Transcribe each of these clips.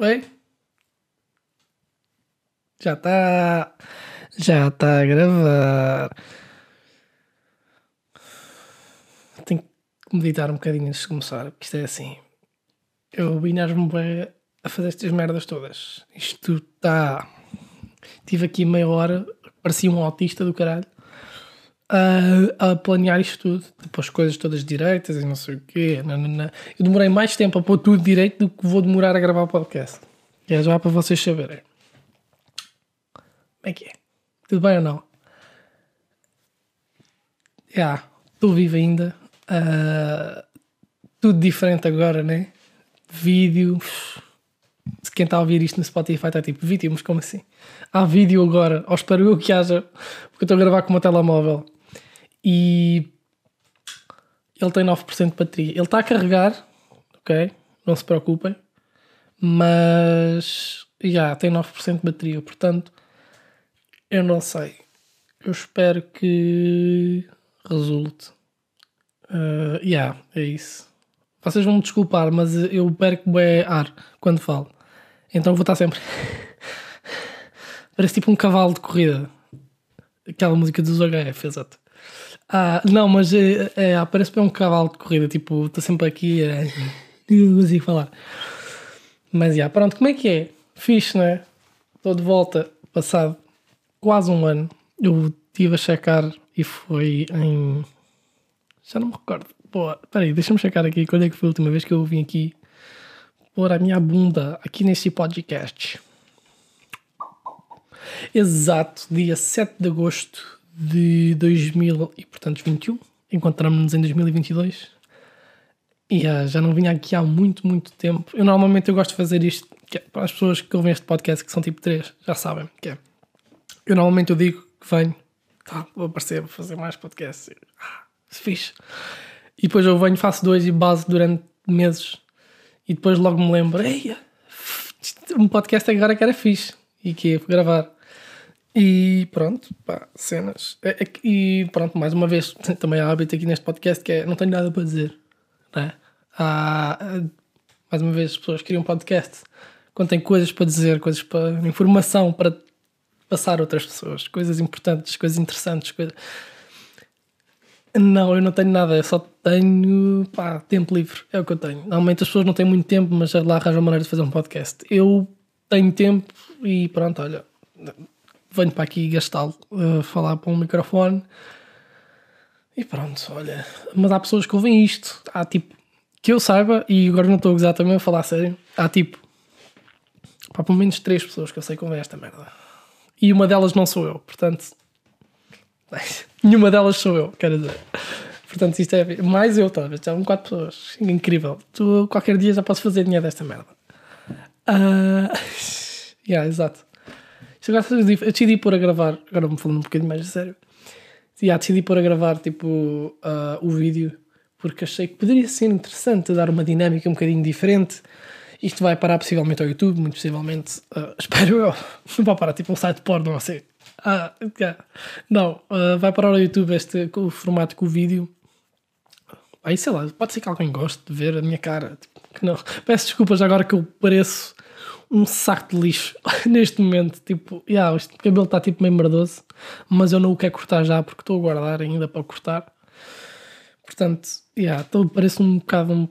Oi? Já está. Já está a gravar. Tenho que meditar um bocadinho antes de começar, porque isto é assim. Eu binar-me a fazer estas merdas todas. Isto está. Tive aqui meia hora, parecia um autista do caralho, a, a planear isto tudo. Depois as coisas todas direitas e não sei o quê. Nanana. Eu demorei mais tempo a pôr tudo direito do que vou demorar a gravar o podcast. É já para vocês saberem. Como é que é? Tudo bem ou não? Já, estou vivo ainda. Ah, tudo diferente agora, né? Vídeo. Se quem está a ouvir isto no Spotify está tipo, vídeo, mas como assim? Há vídeo agora, ou espero eu que haja, porque eu estou a gravar com uma telemóvel. E ele tem 9% de bateria. Ele está a carregar, ok? Não se preocupem. Mas já tem 9% de bateria, portanto, eu não sei. Eu espero que resulte. Uh, yeah, é isso. Vocês vão me desculpar, mas eu perco bem ar quando falo. Então vou estar sempre. Parece tipo um cavalo de corrida. Aquela música dos HF, exato. Ah, não, mas é, é, parece bem um cavalo de corrida. Tipo, estou sempre aqui a. não consigo falar. Mas já, pronto, como é que é? Fixe, não é? Estou de volta, passado quase um ano. Eu estive a checar e foi em. Já não me recordo. Boa, peraí, deixa-me checar aqui quando é que foi a última vez que eu vim aqui pôr a minha bunda aqui nesse podcast. Exato, dia 7 de agosto de 2000 e portanto 21. Encontramos-nos em 2022. E uh, já não vinha aqui há muito, muito tempo. Eu normalmente eu gosto de fazer isto, é, para as pessoas que ouvem este podcast, que são tipo 3, já sabem, que é. Eu normalmente eu digo que venho, tá, vou aparecer, vou fazer mais podcasts. Ah, se fixe. E depois eu venho, faço dois e base durante meses. E depois logo me lembro, um podcast agora que era fixe. E que ia gravar. E pronto, pá, cenas. É, é, e pronto, mais uma vez, também há hábito aqui neste podcast que é não tenho nada para dizer. Né? Há, mais uma vez, as pessoas criam um podcast quando têm coisas para dizer, coisas para. informação para passar a outras pessoas, coisas importantes, coisas interessantes. Não, eu não tenho nada, eu só tenho pá, tempo livre, é o que eu tenho. Normalmente as pessoas não têm muito tempo, mas lá arranjam maneira de fazer um podcast. Eu tenho tempo e pronto, olha, venho para aqui gastá-lo, uh, falar para um microfone e pronto, olha. Mas há pessoas que ouvem isto. Há tipo, que eu saiba, e agora não estou a gozar também a falar a sério, há tipo, pá, pelo menos três pessoas que eu sei que ouvem esta merda. E uma delas não sou eu, portanto, nenhuma delas sou eu, quero dizer. Portanto, isto é mais eu, talvez. Já são quatro pessoas. Incrível. Tu, qualquer dia já posso fazer dinheiro desta merda. Uh... yeah, exato. Isto agora eu decidi pôr a gravar, agora me falando um bocadinho mais a sério yeah, decidi pôr a gravar tipo, uh, o vídeo porque achei que poderia ser interessante dar uma dinâmica um bocadinho diferente. Isto vai parar possivelmente ao YouTube, muito possivelmente, uh, espero eu. Não vai parar tipo um site porno assim. Ah, yeah. Não, uh, vai parar ao YouTube este o formato com o vídeo. Aí sei lá, pode ser que alguém goste de ver a minha cara. Tipo, que não. Peço desculpas agora que eu pareço um saco de lixo neste momento. Tipo, yeah, este cabelo está tipo meio merdoso, mas eu não o quero cortar já porque estou a guardar ainda para cortar. Portanto, yeah, tô, parece um bocado um,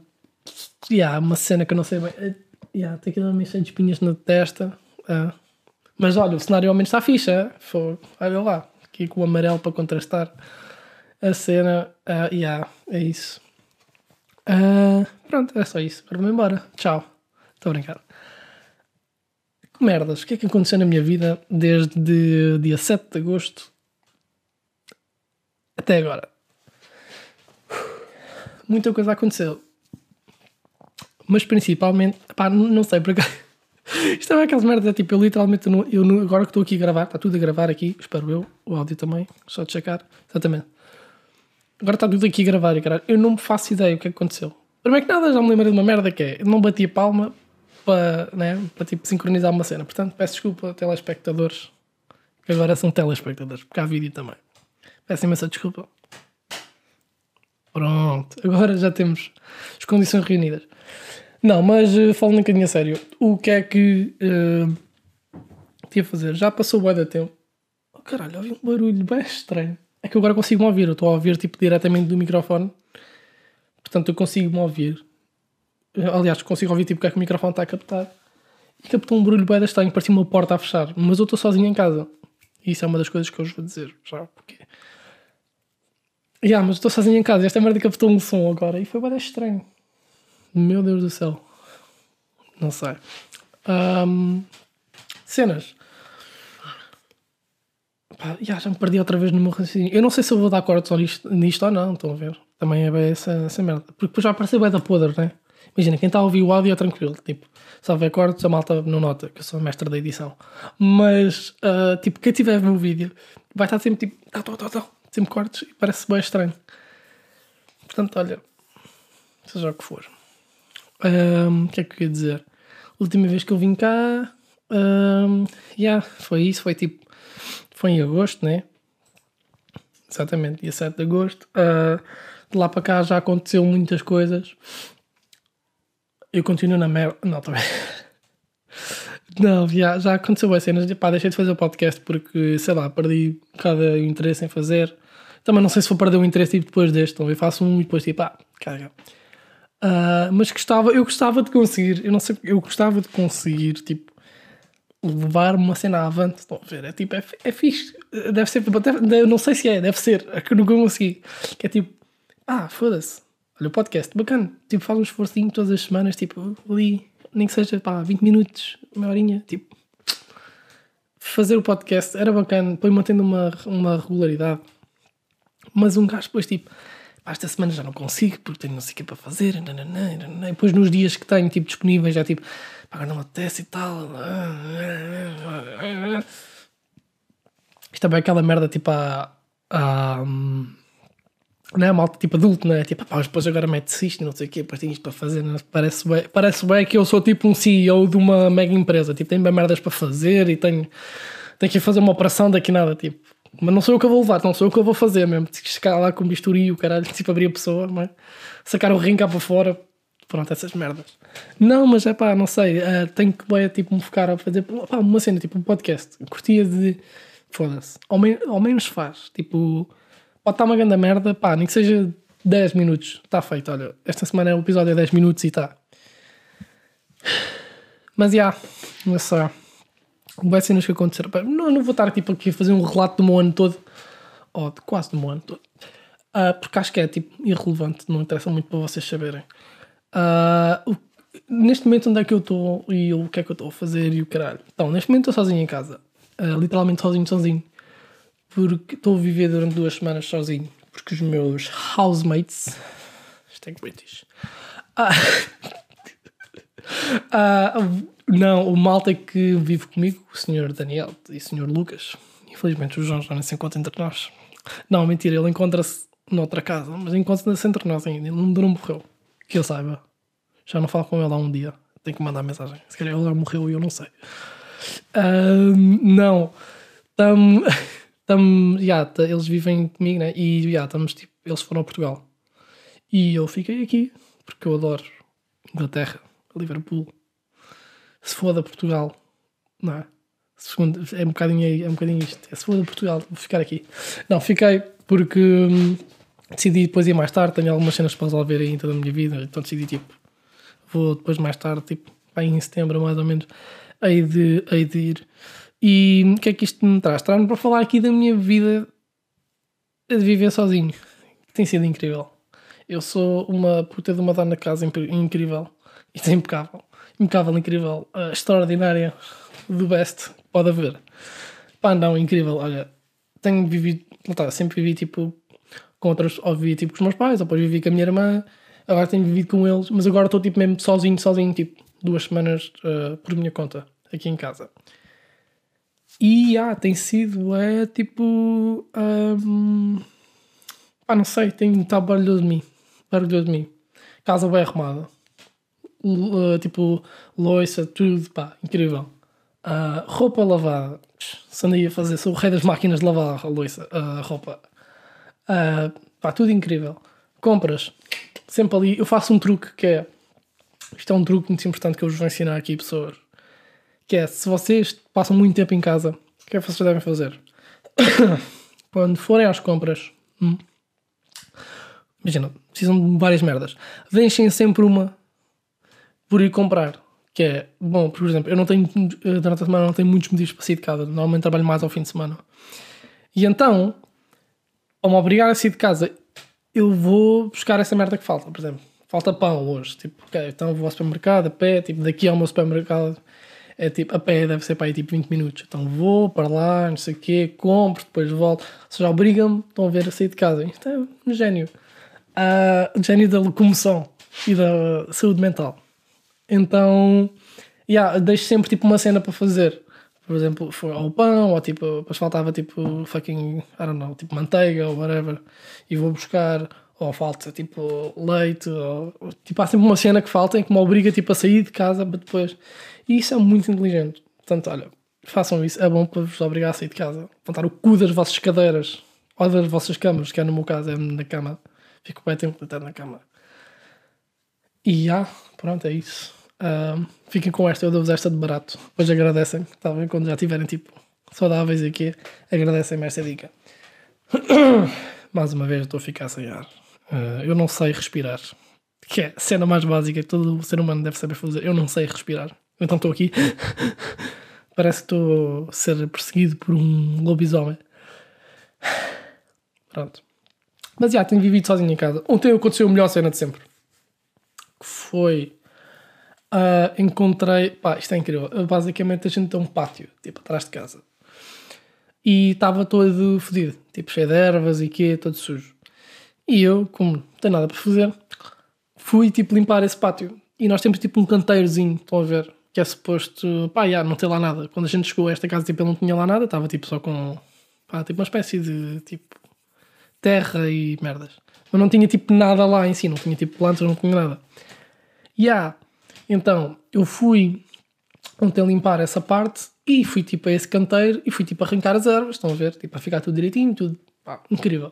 yeah, uma cena que eu não sei bem. Yeah, tem aqui uma cheio de espinhas na testa. Uh. Mas olha, o cenário ao menos está fixe. Foi, olha lá, aqui com o amarelo para contrastar a cena. Uh, yeah, é isso. Uh, pronto, é só isso. Agora vou embora. Tchau. Estou a brincar merdas, o que é que aconteceu na minha vida desde dia 7 de agosto até agora? Muita coisa aconteceu. Mas principalmente, pá, não sei porque. Isto é aquelas merdas, é tipo, eu literalmente, eu, agora que estou aqui a gravar, está tudo a gravar aqui, espero eu, o áudio também, só de checar, exatamente. Agora está tudo aqui a gravar caralho, eu não me faço ideia o que, é que aconteceu. Primeiro que nada, já me lembrei de uma merda que é, não bati a palma para, né, tipo, sincronizar uma cena. Portanto, peço desculpa, telespectadores, que agora são telespectadores, porque há vídeo também. Peço imensa desculpa. Pronto, agora já temos as condições reunidas. Não, mas uh, falando um bocadinho a sério, o que é que uh, tinha a fazer? Já passou bué da tempo. Oh, caralho, ouvi um barulho bem estranho. É que agora consigo me ouvir, eu estou a ouvir tipo diretamente do microfone. Portanto, eu consigo me ouvir. Aliás, consigo ouvir tipo o que é que o microfone está a captar. E captou um barulho bem estranho, parecia uma porta a fechar. Mas eu estou sozinho em casa. E isso é uma das coisas que eu vos vou dizer já, porque. Yeah, mas estou sozinho em casa. Esta merda captou um som agora. E foi bem estranho. Meu Deus do céu. Não sei. Um, cenas. Pá, já, já me perdi outra vez no meu raciocínio. Eu não sei se eu vou dar cortes nisto, nisto ou não, estão a ver? Também é bem essa, essa merda. Porque depois já apareceu bem da podre, né? Imagina, quem está a ouvir o áudio é tranquilo. Tipo, se houver cortes, a malta não nota, que eu sou mestre da edição. Mas, uh, tipo, quem tiver o vídeo vai estar sempre tipo, tá, tá, tá, tá, sempre cortes e parece bem estranho. Portanto, olha, seja o que for. Um, o que é que eu ia dizer? Última vez que eu vim cá, um, yeah, foi isso, foi tipo, foi em agosto, né? Exatamente, dia 7 de agosto. Uh, de lá para cá já aconteceu muitas coisas. Eu continuo na merda. Não, também. Não, já, já aconteceu as cenas. Pá, deixei de fazer o podcast porque, sei lá, perdi cada interesse em fazer. Também não sei se vou perder o interesse tipo, depois deste. Então eu faço um e depois tipo, ah, caga. Uh, mas gostava, eu gostava de conseguir, eu não sei, eu gostava de conseguir, tipo, levar uma cena avante. Estão a ver? É tipo, é, é fixe. Deve ser, deve, eu não sei se é, deve ser. É que nunca consegui. Que é tipo, ah, foda-se. Olha o podcast, bacana. Tipo, faz um esforcinho todas as semanas, tipo, ali, nem que seja, pá, 20 minutos, uma horinha, tipo. Fazer o podcast era bacana, depois mantendo uma, uma regularidade. Mas um gajo depois, tipo, pá, esta semana já não consigo porque tenho não sei o que para fazer. Nananã, nananã. E depois nos dias que tenho, tipo, disponíveis, já tipo, pá, não apetece e tal. Isto também é aquela merda, tipo, a. a não é malta tipo adulto, não é? Tipo, pá, depois agora mete-se isto não sei o quê, depois tenho isto para fazer. Não? É? Parece, bem, parece bem que eu sou tipo um CEO de uma mega empresa, tipo, tenho bem merdas para fazer e tenho, tenho que fazer uma operação daqui nada, tipo. Mas não sou eu que eu vou levar, não sou eu que eu vou fazer mesmo. Tenho que chegar lá com bisturi e o caralho, tipo, abrir a pessoa, é? sacar o rim cá para fora, pronto, essas merdas. Não, mas é pá, não sei, uh, tenho que bem, tipo, me focar a fazer pá, uma cena, tipo, um podcast. Curtia de. Foda-se. Ao, ao menos faz, tipo Pode estar uma grande merda, pá, nem que seja 10 minutos. Está feito, olha. Esta semana é o episódio é 10 minutos e está. Mas já, yeah, não sei. Vai cenas que aconteceram. Não, não vou estar tipo aqui a fazer um relato do meu ano todo. Ou de quase do meu ano todo. Uh, porque acho que é tipo irrelevante, não interessa muito para vocês saberem. Uh, o, neste momento, onde é que eu estou e o que é que eu estou a fazer e o caralho. Então, neste momento estou sozinho em casa. Uh, literalmente sozinho, sozinho porque estou a viver durante duas semanas sozinho, porque os meus housemates. Isto é British. Ah, ah, não, o malta que vive comigo, o senhor Daniel e o senhor Lucas, infelizmente o João já não se encontra entre nós. Não, mentira, ele encontra-se noutra casa, mas encontra-se entre nós ainda. Ele não morreu. Que eu saiba. Já não falo com ele há um dia. Tenho que mandar mensagem. Se calhar ele já morreu e eu não sei. Uh, não. Um, Tam, yeah, eles vivem comigo, né? E yeah, estamos, tipo, eles foram a Portugal. E eu fiquei aqui, porque eu adoro Inglaterra, Liverpool. Se for da Portugal, não é? Segundo, é um bocadinho, é um bocadinho isto. É, se for da Portugal, vou ficar aqui. Não, fiquei porque hum, decidi depois ir mais tarde. Tenho algumas cenas para resolver ainda da minha vida. Então decidi, tipo, vou depois mais tarde, tipo, em setembro mais ou menos, hei de, hei de ir. E o que é que isto me traz? Traz-me para falar aqui da minha vida de viver sozinho, que tem sido incrível. Eu sou uma puta de uma dona casa incrível. Isto é impecável. Impecável, incrível, uh, extraordinária, do best, pode haver. Pá, não, incrível. Olha, tenho vivido, tá, sempre vivi tipo com outras, ou vivi tipo com os meus pais, ou depois vivi com a minha irmã, agora tenho vivido com eles, mas agora estou tipo mesmo sozinho, sozinho, tipo duas semanas uh, por minha conta, aqui em casa. E ah, tem sido, é tipo. Um, ah, não sei, tem estado barulhoso de mim. Barulhoso de mim. Casa bem arrumada. Uh, tipo, loiça, tudo, pá, incrível. Uh, roupa lavada. Se andei a fazer, sou o rei das máquinas de lavar a loiça, a uh, roupa. Uh, pá, tudo incrível. Compras. Sempre ali. Eu faço um truque que é. Isto é um truque muito importante que eu vos vou ensinar aqui, pessoas. Que é, se vocês passam muito tempo em casa, o que é que vocês devem fazer? Quando forem às compras, hum, imagina, precisam de várias merdas. Deixem sempre uma por ir comprar. Que é, bom, por exemplo, eu não tenho, durante a semana não tenho muitos motivos para sair de casa. Normalmente trabalho mais ao fim de semana. E então, ao me obrigar a sair de casa, eu vou buscar essa merda que falta. Por exemplo, falta pão hoje. Tipo, ok, então vou ao supermercado a pé, tipo, daqui ao meu supermercado é tipo, a pé deve ser para aí tipo 20 minutos. Então vou para lá, não sei o quê, compro, depois volto. Ou seja, obriga-me, estão a ver, a sair de casa. Isto é um gênio. Uh, gênio da locomoção e da saúde mental. Então, yeah, deixo sempre tipo uma cena para fazer. Por exemplo, foi ao pão, ou tipo, depois faltava tipo fucking, I don't know, tipo manteiga ou whatever. E vou buscar, ou falta tipo leite, ou tipo, há sempre uma cena que falta em que me obriga tipo a sair de casa para depois. E isso é muito inteligente. Portanto, olha, façam isso, é bom para vos obrigar a sair de casa. Levantar o cu das vossas cadeiras ou das vossas camas, que é no meu caso, é na cama. Fico bem tempo deitado na cama. E já, ah, pronto, é isso. Uh, fiquem com esta, eu dou-vos esta de barato. Depois agradecem, tá bem? Quando já tiverem tipo saudáveis aqui, agradecem-me esta dica. Mais uma vez, estou a ficar sem ar. Uh, eu não sei respirar, que é a cena mais básica que todo ser humano deve saber fazer. Eu não sei respirar. Então estou aqui. Parece que estou a ser perseguido por um lobisomem. Pronto. Mas já, tenho vivido sozinho em casa. Ontem aconteceu a melhor cena de sempre. Que foi. Uh, encontrei. Pá, isto é incrível. Basicamente a gente tem um pátio, tipo, atrás de casa. E estava todo fodido. Tipo, cheio de ervas e quê, todo sujo. E eu, como não tenho nada para fazer, fui tipo limpar esse pátio. E nós temos tipo um canteirozinho, estão a ver? Que é suposto, pá, já, não tem lá nada. Quando a gente chegou a esta casa, tipo, ele não tinha lá nada, estava tipo só com, pá, tipo uma espécie de, tipo, terra e merdas. Mas não tinha tipo nada lá em si, não tinha tipo plantas, não tinha nada. E yeah, então, eu fui ontem limpar essa parte e fui tipo a esse canteiro e fui tipo arrancar as ervas, estão a ver? Tipo, a ficar tudo direitinho, tudo, pá, incrível.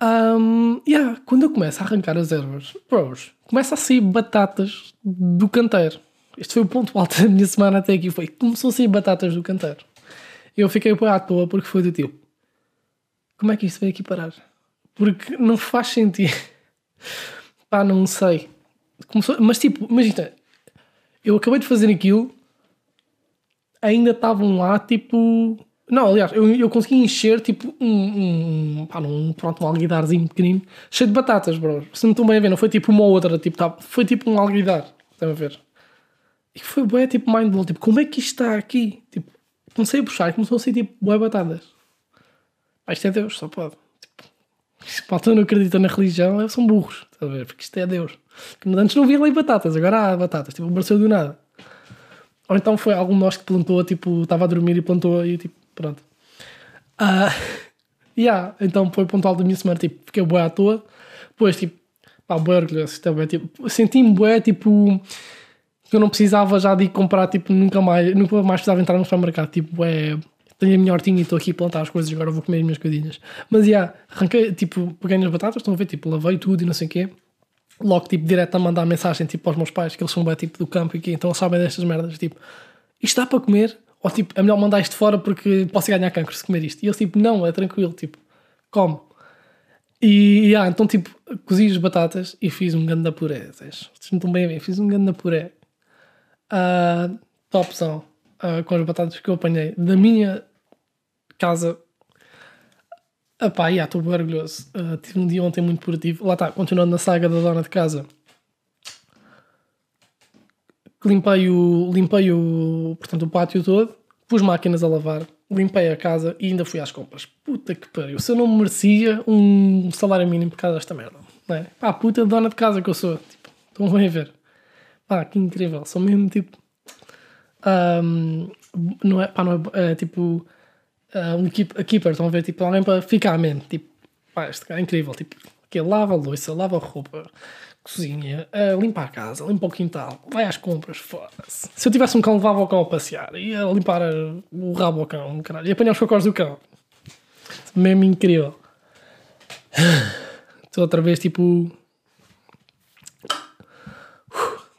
Um, yeah, quando eu começo a arrancar as ervas, bros, começa a sair batatas do canteiro. Este foi o ponto alto da minha semana até aqui. Foi começou a sair batatas do canteiro. Eu fiquei à toa porque foi do tipo: como é que isto veio aqui parar? Porque não faz sentido. Pá, não sei. Começou, mas tipo, imagina, eu acabei de fazer aquilo, ainda estavam lá tipo. Não, aliás, eu, eu consegui encher tipo um, um, pá, um, pronto, um alguidarzinho pequenino, cheio de batatas, bro. Se não estão bem a ver, não foi tipo uma ou outra, tipo, tá, foi tipo um alguidar. Estão a ver? E foi bué, tipo, mind blow. Tipo, como é que isto está aqui? Tipo, comecei a puxar e começou a ser, tipo, bué batatas. Pá, isto é Deus, só pode. Tipo, se malta não acredita na religião, eles são burros. Estás a ver? Porque isto é Deus. Antes não havia ali batatas, agora há batatas. Tipo, apareceu do nada. Ou então foi algum de nós que plantou, tipo, estava a dormir e plantou e, tipo, pronto. Ah, yeah, então foi o ponto alto da minha semana, tipo, fiquei bué à toa. Depois, tipo, pá, bué orgulhoso também, tipo, senti-me bué, tipo eu não precisava já de ir comprar, tipo, nunca mais, nunca mais precisava entrar no supermercado, tipo, é, tenho a minha hortinha e estou aqui a plantar as coisas, agora vou comer as minhas coisinhas. Mas, já, yeah, arranquei, tipo, peguei nas batatas, estão a ver, tipo, lavei tudo e não sei o quê, logo, tipo, direto a mandar mensagem, tipo, aos meus pais, que eles são bem, tipo, do campo e que então sabem destas merdas, tipo, isto dá para comer? Ou, tipo, é melhor mandar isto fora porque posso ganhar cancro se comer isto? E eles, tipo, não, é tranquilo, tipo, come. E, yeah, então, tipo, cozi as batatas e fiz um ganda puré, vocês estão bem a ver, fiz um ganda puré uh, topzão uh, com as batatas que eu apanhei da minha casa. Epá, yeah, estou orgulhoso. Uh, tive um dia ontem muito produtivo. Lá está, continuando na saga da dona de casa. Limpei o, limpei o, portanto, o pátio todo, pus máquinas a lavar, limpei a casa e ainda fui às compras. Puta que pariu. Se eu não merecia um salário mínimo por causa desta merda. Não é? Pá, puta dona de casa que eu sou. Tipo, estão a ver. Pá, que incrível. São mesmo tipo. Um, não é, pá, não é, é tipo. Uh, um keep, keeper, estão a ver? Tipo, alguém para ficar a mente. Tipo, pá, este cara é incrível. Tipo, que lava a louça, lava a roupa, cozinha, uh, limpa a casa, limpa o quintal, vai às compras, foda-se. Se eu tivesse um cão, levava o cão a passear, ia limpar o rabo ao cão, caralho, ia apanhar os cocós do cão. Mesmo incrível. Estou outra vez tipo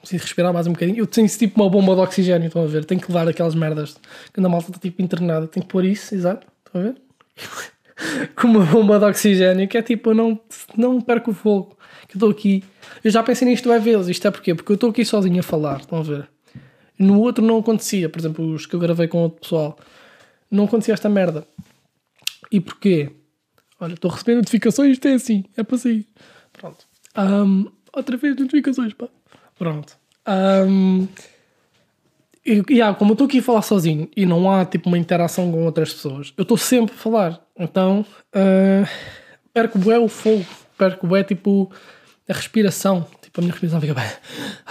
preciso respirar mais um bocadinho. Eu tenho tipo uma bomba de oxigênio, estão a ver? Tenho que levar aquelas merdas. Quando a malta está tipo internada, tenho que pôr isso, exato, estão a ver? Com uma bomba de oxigênio, que é tipo, eu não, não perco o fogo. Que eu estou aqui. Eu já pensei nisto é vezes. Isto é porquê? Porque eu estou aqui sozinho a falar, estão a ver? No outro não acontecia, por exemplo, os que eu gravei com outro pessoal, não acontecia esta merda. E porquê? Olha, estou a receber notificações, isto é assim, é para sair. Pronto. Um, outra vez notificações, pá. Pronto. Um, e, yeah, como eu estou aqui a falar sozinho e não há tipo uma interação com outras pessoas, eu estou sempre a falar. Então uh, perco bem o fogo, perco bem tipo a respiração. Tipo, a minha respiração fica bem.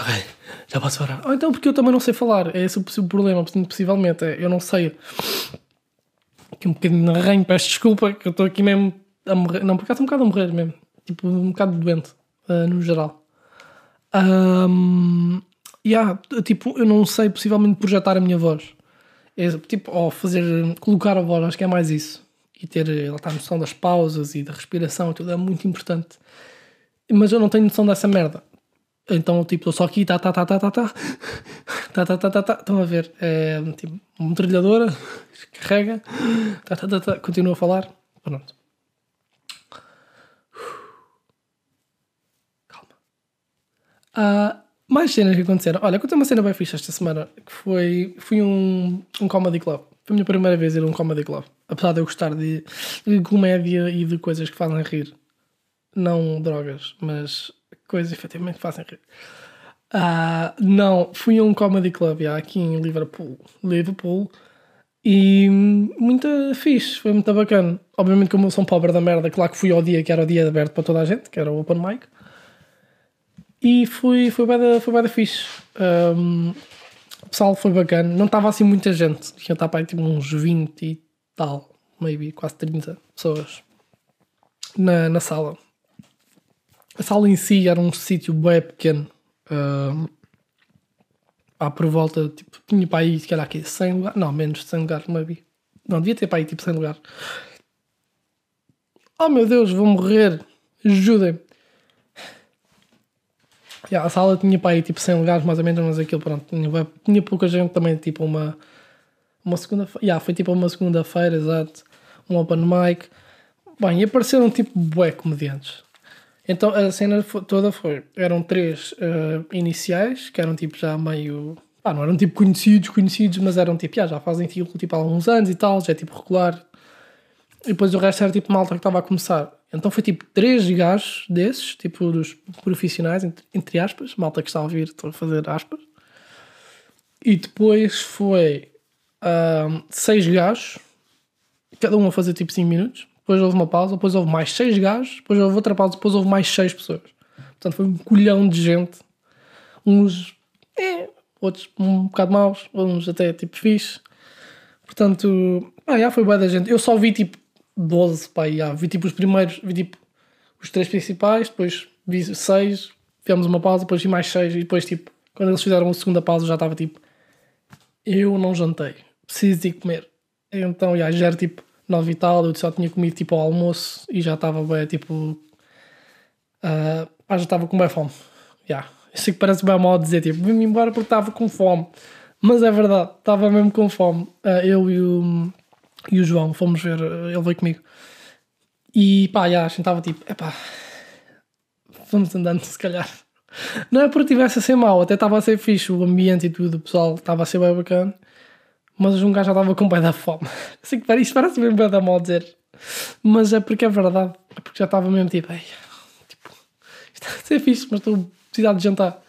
Ok, já posso parar. Ou então porque eu também não sei falar. É esse o problema, possivelmente. É, eu não sei. Aqui um bocadinho na arranho, peço desculpa, que eu estou aqui mesmo a morrer. Não, por acaso um bocado a morrer mesmo. Tipo, um bocado doente, uh, no geral. Um, yeah, tipo, eu não sei possivelmente projetar a minha voz. É, tipo, ou fazer, colocar a voz, acho que é mais isso. E ter, ela está a noção das pausas e da respiração e tudo, é muito importante. Mas eu não tenho noção dessa merda. Então, tipo, estou só aqui, tá, tá, tá, tá, tá, tá, tá, tá, tá, tá, tá, estão a ver, é, tipo, uma metralhadora, carrega, tá, tá, tá, tá, continua a falar, pronto. Uh, mais cenas que aconteceram. Olha, aconteceu uma cena bem fixe esta semana, que foi, fui um, um comedy club. Foi a minha primeira vez ir a um comedy club. Apesar de eu gostar de, de comédia e de coisas que fazem rir. Não drogas, mas coisas efetivamente fazem rir. Uh, não, fui a um comedy club já, aqui em Liverpool. Liverpool. E muito fixe, foi muito bacana. Obviamente, como eu sou um pobre da merda, claro que fui ao dia que era o dia aberto para toda a gente, que era o Open Mic. E foi bem da, foi bem da fixe. Um, o pessoal foi bacana. Não estava assim muita gente. Tinha estava tipo uns 20 e tal, maybe, quase 30 pessoas na, na sala. A sala em si era um sítio bem pequeno. Uh, pá, por volta, tipo, tinha para aí, se calhar aqui, 100 lugares. Não, menos de 100 lugares, maybe. Não, devia ter para aí tipo 100 lugares. Oh meu Deus, vou morrer. Ajudem-me. Yeah, a sala tinha para aí tipo 100 lugares, mais ou menos, mas aquilo, pronto, tinha, tinha pouca gente também, tipo uma. Uma segunda-feira. Yeah, foi tipo uma segunda-feira, exato. Um open mic. Bem, e apareceram tipo bué comediantes. Então a cena toda foi: eram três uh, iniciais, que eram tipo já meio. Não eram tipo conhecidos, conhecidos, mas eram tipo, já, já fazem tipo, tipo há alguns anos e tal, já é tipo regular. E depois o resto era tipo malta que estava a começar. Então foi tipo três gajos desses, tipo dos profissionais, entre, entre aspas, malta que está a ouvir, estou a fazer aspas. E depois foi uh, seis gajos, cada um a fazer tipo 5 minutos depois houve uma pausa, depois houve mais seis gajos, depois houve outra pausa, depois houve mais seis pessoas. Portanto, foi um colhão de gente. Uns, é, outros um bocado maus, uns até tipo fixe. Portanto, ah, já foi boa da gente. Eu só vi tipo 12, pá, já. vi tipo os primeiros, vi tipo os três principais, depois vi seis, fizemos uma pausa, depois vi mais seis, e depois tipo, quando eles fizeram a segunda pausa já estava tipo, eu não jantei, preciso ir comer. Então, já, já era tipo 9 e tal, eu só tinha comido tipo ao almoço e já estava bem, tipo. Uh, já estava com bem fome. Yeah. Eu sei que parece bem mal dizer, tipo, vim-me embora porque estava com fome. Mas é verdade, estava mesmo com fome. Uh, eu e o, e o João fomos ver, uh, ele veio comigo. E pá, já, a gente estava tipo, epá, vamos andando se calhar. Não é porque tivesse a ser mau, até estava a ser fixe o ambiente e tudo, o pessoal estava a ser bem bacana mas um gajo já estava com bem da fome. Assim que isto parece mesmo bem da mal dizer, mas é porque é verdade, é porque já estava mesmo tipo, tipo isto é ser fixe, mas estou a precisar de jantar.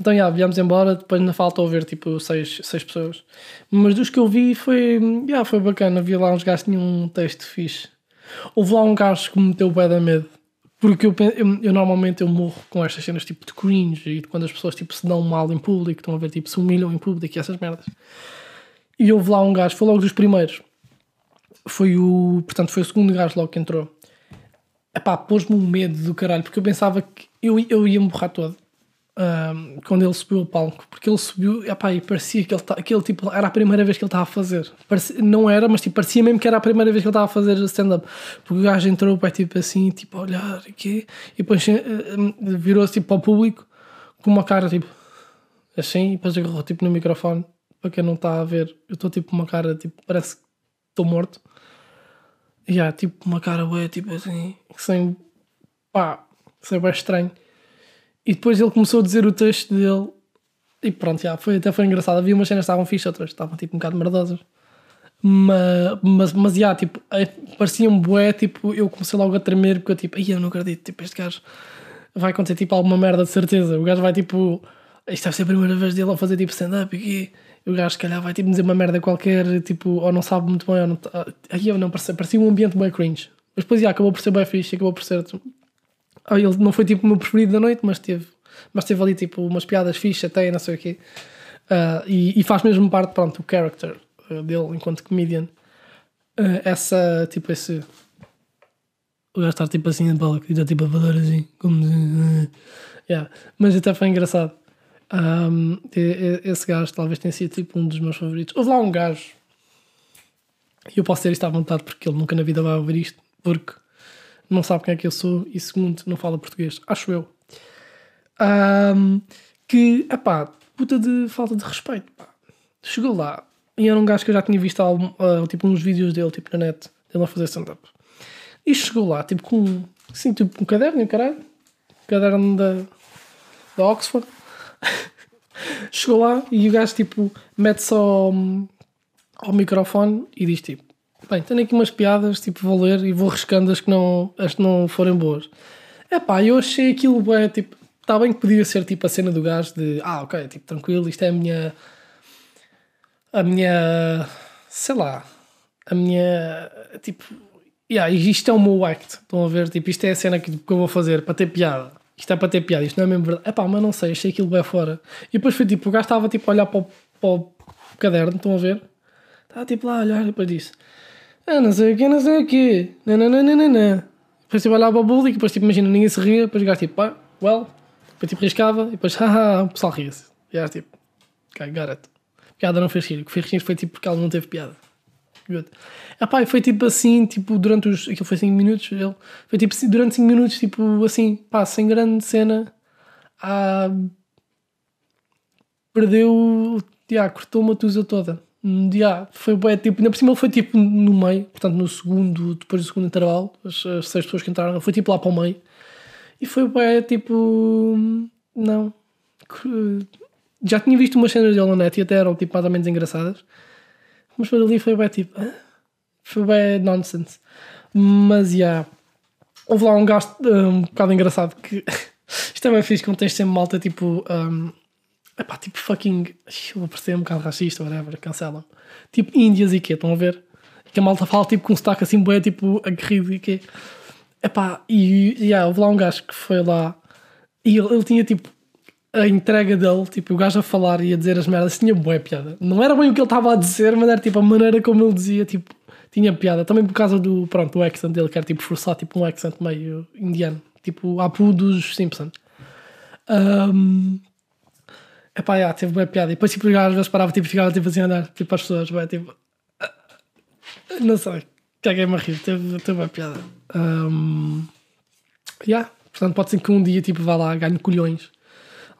Então, já, viemos embora, depois ainda falta ouvir tipo seis, seis pessoas. Mas dos que eu vi foi, já, foi bacana, havia lá uns gajos que tinham um texto fixe. Houve lá um gajo que me meteu o pé da medo. Porque eu, eu, eu, normalmente eu morro com estas cenas tipo de cringe e quando as pessoas tipo se dão mal em público, estão a ver tipo se humilham em público e essas merdas. E houve lá um gajo, foi logo dos primeiros. Foi o. Portanto, foi o segundo gajo logo que entrou. Epá, pôs-me um medo do caralho, porque eu pensava que eu, eu ia me borrar todo. Quando ele subiu o palco, porque ele subiu epá, e parecia que ele, aquele tipo era a primeira vez que ele estava a fazer. Parecia, não era, mas tipo, parecia mesmo que era a primeira vez que ele estava a fazer stand-up. Porque o gajo entrou pá, tipo assim, tipo a olhar aqui, e depois uh, virou-se tipo, para o público com uma cara tipo assim, e depois agarrou tipo no microfone. Para quem não está a ver, eu estou tipo uma cara, tipo, parece que estou morto. E há tipo uma cara ué, tipo assim, sem pá, sem bem estranho. E depois ele começou a dizer o texto dele. E pronto, já, foi, até foi engraçado. Havia umas cenas que estavam fixe, outras estavam tipo um bocado merdosas. Mas, mas, mas já, tipo, é, parecia um bué, tipo, eu comecei logo a tremer porque eu tipo, ai, eu não acredito, tipo, este gajo vai acontecer tipo alguma merda de certeza. O gajo vai tipo, isto deve ser a primeira vez dele a fazer tipo stand-up e o gajo se calhar vai tipo dizer uma merda qualquer, tipo, ou não sabe muito bem, ou não. Aí eu não parecia, parecia um ambiente bem cringe. Mas depois já, acabou por ser bem fixe, acabou por ser. Ah, ele não foi tipo o meu preferido da noite, mas teve, mas teve ali tipo umas piadas fixe até não sei o quê. Ah, e, e faz mesmo parte, pronto, o character ah, dele enquanto comedian. Ah, essa, tipo, esse. O gajo estar tipo assim em palco e está tipo a falar assim, como. Yeah. Mas até foi engraçado. Um, esse gajo talvez tenha sido tipo um dos meus favoritos. Houve lá um gajo, e eu posso ter isto à vontade porque ele nunca na vida vai ouvir isto, porque não sabe quem é que eu sou e, segundo, não fala português. Acho eu. Um, que, epá, puta de falta de respeito. Pá. Chegou lá e era um gajo que eu já tinha visto algum, ah, tipo uns vídeos dele, tipo na net, dele a fazer stand-up. E chegou lá, tipo com assim, tipo, um caderno, caralho, caderno da, da Oxford. chegou lá e o gajo tipo mete-se ao, ao microfone e diz tipo bem, tenho aqui umas piadas, tipo vou ler e vou riscando as que não, as que não forem boas Epá, eu achei aquilo bué, tipo, está bem que podia ser tipo a cena do gajo de ah ok, tipo tranquilo, isto é a minha a minha sei lá a minha tipo yeah, isto é o meu act, estão a ver, tipo isto é a cena que, que eu vou fazer para ter piada isto é para ter piada, isto não é mesmo verdade. Epá, mas não sei, achei aquilo bem fora. E depois foi tipo, o gajo estava tipo a olhar para o, para o caderno, estão a ver? Estava tipo lá a olhar e depois disse: Ah, não sei o que, não sei o que, nananana. Depois tipo olhava o e depois tipo, imagina, ninguém se ria, depois o gajo tipo, pá, well, depois tipo riscava e depois, haha, o pessoal ria-se. E era tipo, ok. A piada não fez rir, o que fez rir foi tipo porque ela não teve piada. Good. Epá, foi tipo assim, tipo, durante os. Aquilo foi 5 minutos, ele. Foi tipo durante 5 minutos, tipo assim, pá, sem grande cena. Ah, perdeu. Já, cortou uma tusa toda. Hum, Já, foi bué, tipo, ainda por cima foi tipo no meio, portanto no segundo, depois do segundo intervalo, as, as seis pessoas que entraram, foi tipo lá para o meio. E foi bué, tipo. Não. Já tinha visto umas cenas dele na net e até eram tipo mais ou menos engraçadas. Mas por ali foi bem tipo. Foi bem nonsense. Mas. Yeah, houve lá um gasto uh, um bocado engraçado que. Isto é bem fixe quando tens sempre malta tipo. Um, epá, tipo fucking. Eu vou parecer um bocado racista, whatever, cancelam. Tipo índias e quê, estão a ver? Que a malta fala tipo com um sotaque assim, bué, tipo aguerrido e quê. Epá, e yeah, houve lá um gajo que foi lá e ele, ele tinha tipo a entrega dele, tipo, o gajo a falar e a dizer as merdas, tinha boa piada. Não era bem o que ele estava a dizer, mas era tipo a maneira como ele dizia, tipo, tinha piada. Também por causa do, pronto, do accent dele, que era tipo forçar, tipo um accent meio indiano, tipo Apu dos Simpsons. Um, epá, teve boa piada. E depois, tipo, às vezes parava, tipo, ficava tipo assim a andar, tipo, as pessoas, bem, tipo, não sei, caguei-me a rir, teve, teve boa piada. Um, yeah. Portanto, pode ser que um dia, tipo, vá lá, ganhe colhões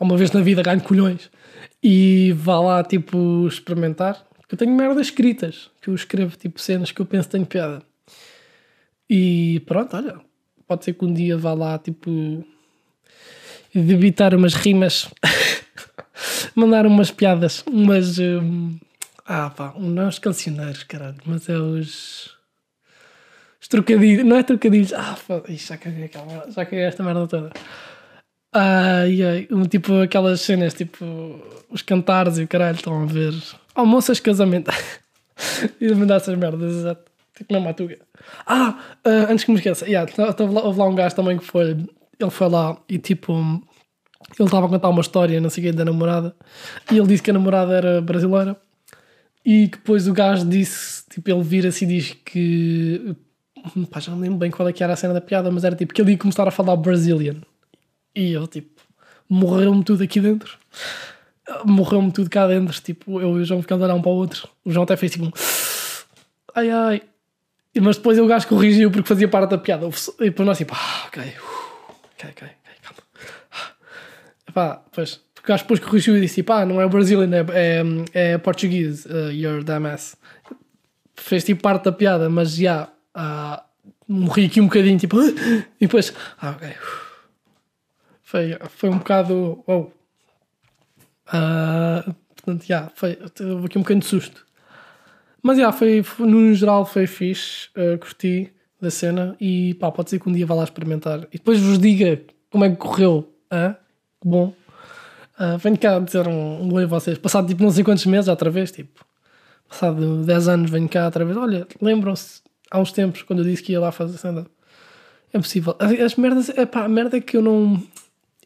uma vez na vida ganho colhões e vá lá tipo experimentar. Eu tenho merdas escritas que eu escrevo tipo cenas que eu penso que tenho piada. E pronto, olha, pode ser que um dia vá lá tipo debitar umas rimas, mandar umas piadas, umas. hum, ah pá, não é os cancioneiros, caralho, mas é os. Os trocadilhos, não é trocadilhos, ah já caguei, aquela- já caguei esta merda toda. Ai, ai, um, tipo aquelas cenas, tipo os cantares e o caralho estão a ver almoças, casamento e mandar essas merdas, exato. Tipo na matuga. Ah, ah, antes que me esqueça, yeah, tá- tá- houve lá um gajo também que foi, ele foi lá e tipo, ele estava a contar uma história, não sei da namorada e ele disse que a namorada era brasileira e depois o gajo disse, tipo, ele vira-se e diz que, pá, já não lembro bem qual é que era a cena da piada, mas era tipo que ele ia começar a falar Brazilian. E eu, tipo, morreu-me tudo aqui dentro. Morreu-me tudo cá dentro. Tipo, eu e o João ficamos a olhar um para o outro. O João até fez tipo. Ai ai. Mas depois o gajo corrigiu porque fazia parte da piada. E depois nós tipo, ah, ok. uh, Ok, ok, Epá, pois, Porque acho que depois corrigiu e disse ah, não é Brazilian, é, é, é português, uh, you're dumbass. Fez tipo parte da piada, mas já uh, morri aqui um bocadinho, tipo, e depois, ah, ok. Foi, foi um bocado. Oh. Uh, portanto, já, foi, teve aqui um bocadinho de susto. Mas já, foi, foi, no geral foi fixe, uh, curti da cena e pá, pode ser que um dia vá lá experimentar e depois vos diga como é que correu. Ah, que bom. Uh, venho cá dizer um, um oi a vocês. Passado tipo não sei quantos meses, outra vez, tipo, passado 10 anos, venho cá outra vez. Olha, lembram-se há uns tempos quando eu disse que ia lá fazer cena. É possível. As merdas, pá, a merda é que eu não.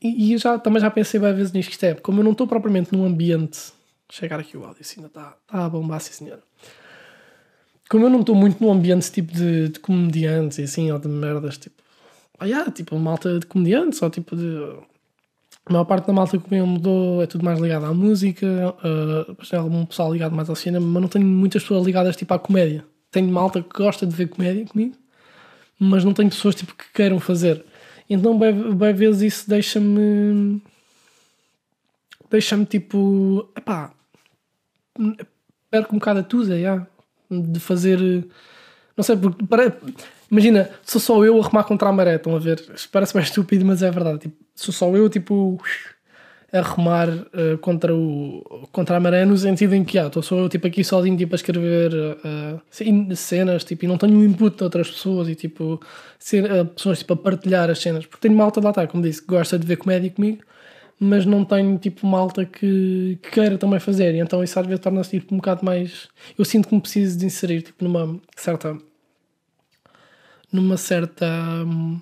E, e já, também já pensei várias vezes nisto, isto é, como eu não estou propriamente num ambiente. Chegar aqui o áudio, assim, ainda está tá a bombar, sim senhor. Como eu não estou muito num ambiente tipo de, de comediantes e assim, ou de merdas, tipo. Ah, yeah, tipo, malta de comediantes, ou tipo de a maior parte da malta que eu mudou é tudo mais ligado à música, uh, tem algum pessoal ligado mais ao cinema, mas não tenho muitas pessoas ligadas tipo à comédia. Tenho malta que gosta de ver comédia comigo, mas não tenho pessoas tipo que queiram fazer. Então, bem, bem vezes isso deixa-me. Deixa-me tipo. Epá. Perco um bocado a tusa, yeah, de fazer. Não sei, porque. Imagina, sou só eu a remar contra a maré, estão a ver? Parece mais estúpido, mas é verdade. Tipo, sou só eu, tipo, a remar uh, contra, o, contra a maré, no sentido em que, ah, estou só eu, tipo, aqui sozinho, tipo, a escrever uh, cenas, tipo, e não tenho um input de outras pessoas e, tipo, ser, uh, pessoas, tipo, a partilhar as cenas. Porque tenho malta lá está, como disse, que gosta de ver comédia comigo, mas não tenho, tipo, malta que, que queira também fazer. E então isso às vezes torna-se, tipo, um bocado mais... Eu sinto que me preciso de inserir, tipo, numa certa numa certa. Hum,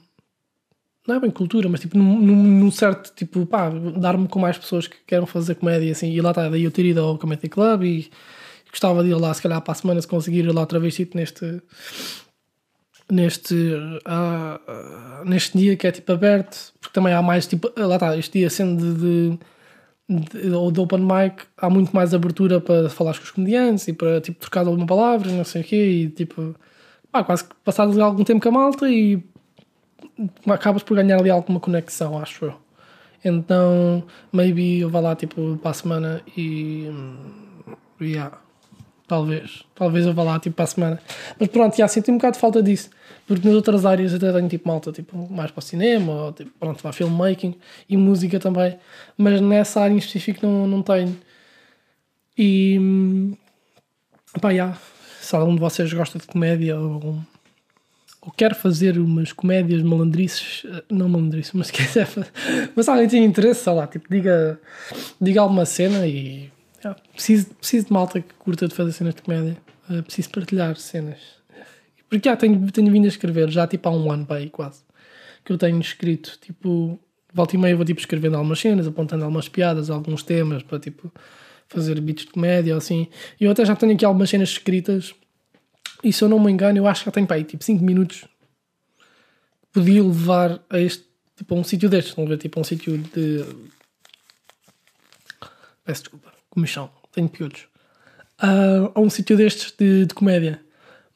não é bem cultura, mas tipo num, num certo tipo, pá, dar-me com mais pessoas que queiram fazer comédia assim. E lá está, daí eu ter ido ao Comedy Club e gostava de ir lá, se calhar para a semana, se conseguir ir lá outra vez, tipo, neste. Neste, uh, uh, neste dia que é tipo aberto, porque também há mais tipo, lá está, este dia sendo de, de, de, de open mic, há muito mais abertura para falar com os comediantes e para tipo trocar alguma palavra, não sei o quê, e tipo, pá, quase que passares algum tempo com a malta e acabas por ganhar ali alguma conexão, acho eu. Então, maybe eu vá lá tipo para a semana e. Yeah, talvez. Talvez eu vá lá tipo para a semana. Mas pronto, já sinto um bocado de falta disso. Porque nas outras áreas até tenho tipo malta tipo, mais para o cinema, ou tipo, pronto, para filmmaking e música também. Mas nessa área em específico não, não tenho. E. Pá, já. Yeah se algum de vocês gosta de comédia ou, ou quer fazer umas comédias malandrices, eh, não malandrices, mas quiser fazer, mas alguém tem interesse, sei lá, tipo, diga, diga alguma cena e yeah, preciso, preciso de malta que curta de fazer cenas de comédia, uh, preciso partilhar cenas. Porque já tenho, tenho vindo a escrever, já tipo há um ano aí quase, que eu tenho escrito, tipo, volta e meia vou tipo escrevendo algumas cenas, apontando algumas piadas, alguns temas para tipo fazer beats de comédia ou assim. E eu até já tenho aqui algumas cenas escritas. E se eu não me engano, eu acho que já tenho para aí tipo 5 minutos. Podia levar a este, tipo a um sítio destes, não ver? Tipo a um sítio de. Peço desculpa, comichão, tenho piolhos. Uh, a um sítio destes de, de comédia.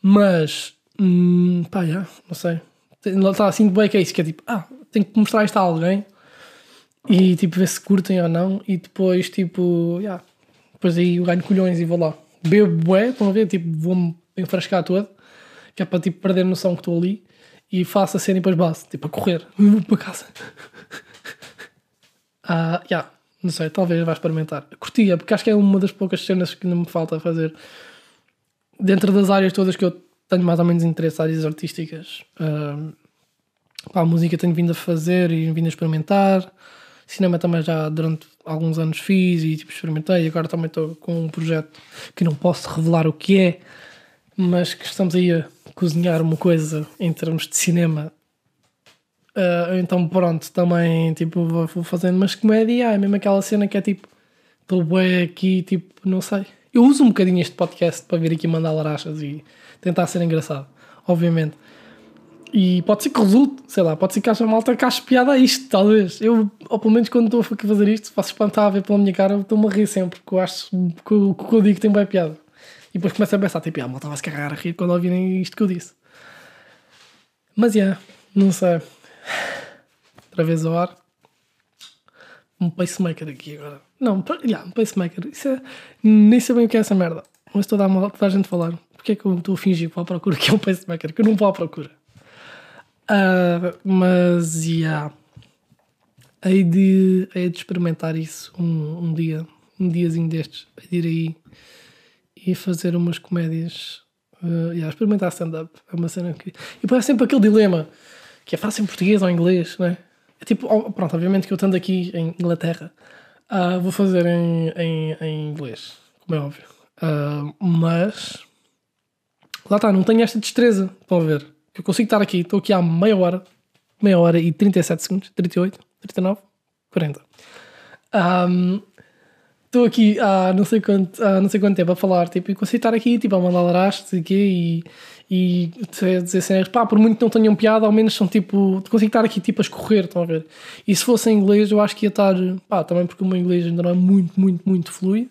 Mas, hum, pá, já, não sei. Está assim de bem que é isso, que é tipo, ah, tenho que mostrar isto a alguém e tipo ver se curtem ou não e depois tipo, yeah, depois aí eu ganho colhões e vou lá. Bebo bué, estão a ver? Tipo, vou-me enfrascar todo, que é para tipo perder a noção que estou ali e faço a cena e depois base, tipo a correr, vou para casa. Ah, yeah, não sei, talvez vá experimentar. Curtia, porque acho que é uma das poucas cenas que não me falta fazer dentro das áreas todas que eu tenho mais ou menos interesse, áreas artísticas. Uh, pá, a música tenho vindo a fazer e vindo a experimentar. Cinema também já durante alguns anos fiz e tipo, experimentei. Agora também estou com um projeto que não posso revelar o que é, mas que estamos aí a cozinhar uma coisa em termos de cinema. Uh, então pronto, também tipo, vou, fazendo umas comédia. É mesmo aquela cena que é tipo, estou bem aqui, tipo, não sei. Eu uso um bocadinho este podcast para vir aqui mandar larachas e tentar ser engraçado, obviamente. E pode ser que resulte, sei lá, pode ser que haja malta que ache piada a isto, talvez. Eu, ou pelo menos quando estou a fazer isto, faço espantar a ver pela minha cara, estou-me a rir sempre, porque eu acho que o que eu digo tem bem piada. E depois começo a pensar, tipo, ah, a malta vai se carregar a rir quando ouvirem isto que eu disse. Mas, é, yeah, não sei. Outra vez ao ar. um pacemaker aqui agora. Não, yeah, um pacemaker. Isso é, nem sei bem o que é essa merda. Mas estou a dar mal para a gente falar. Porquê é que eu estou a fingir que vou à procura que é um pacemaker? Que eu não vou à procura. Ah, mas, yeah. Hei de, hei de experimentar isso um, um dia. Um diazinho destes. Hei de ir aí e fazer umas comédias. Uh, yeah, experimentar stand-up. É uma cena que. E parece sempre aquele dilema que é fácil em português ou em inglês, não é? É tipo, oh, pronto, obviamente que eu estando aqui em Inglaterra, ah, vou fazer em, em, em inglês, como é óbvio. Ah, mas lá está, não tenho esta destreza. Estão a ver? Que eu consigo estar aqui, estou aqui há meia hora, meia hora e 37 segundos, 38, 39, 40. Ahm, Estou aqui há não, sei quanto, há não sei quanto tempo a falar, tipo, e consigo estar aqui, tipo, a mandar larastes e quê, e, e dizer cenas, pá, por muito que não tenham piada, ao menos são tipo, consigo estar aqui, tipo, a escorrer, estão a ver? E se fosse em inglês, eu acho que ia estar, pá, também porque o meu inglês ainda não é muito, muito, muito fluido.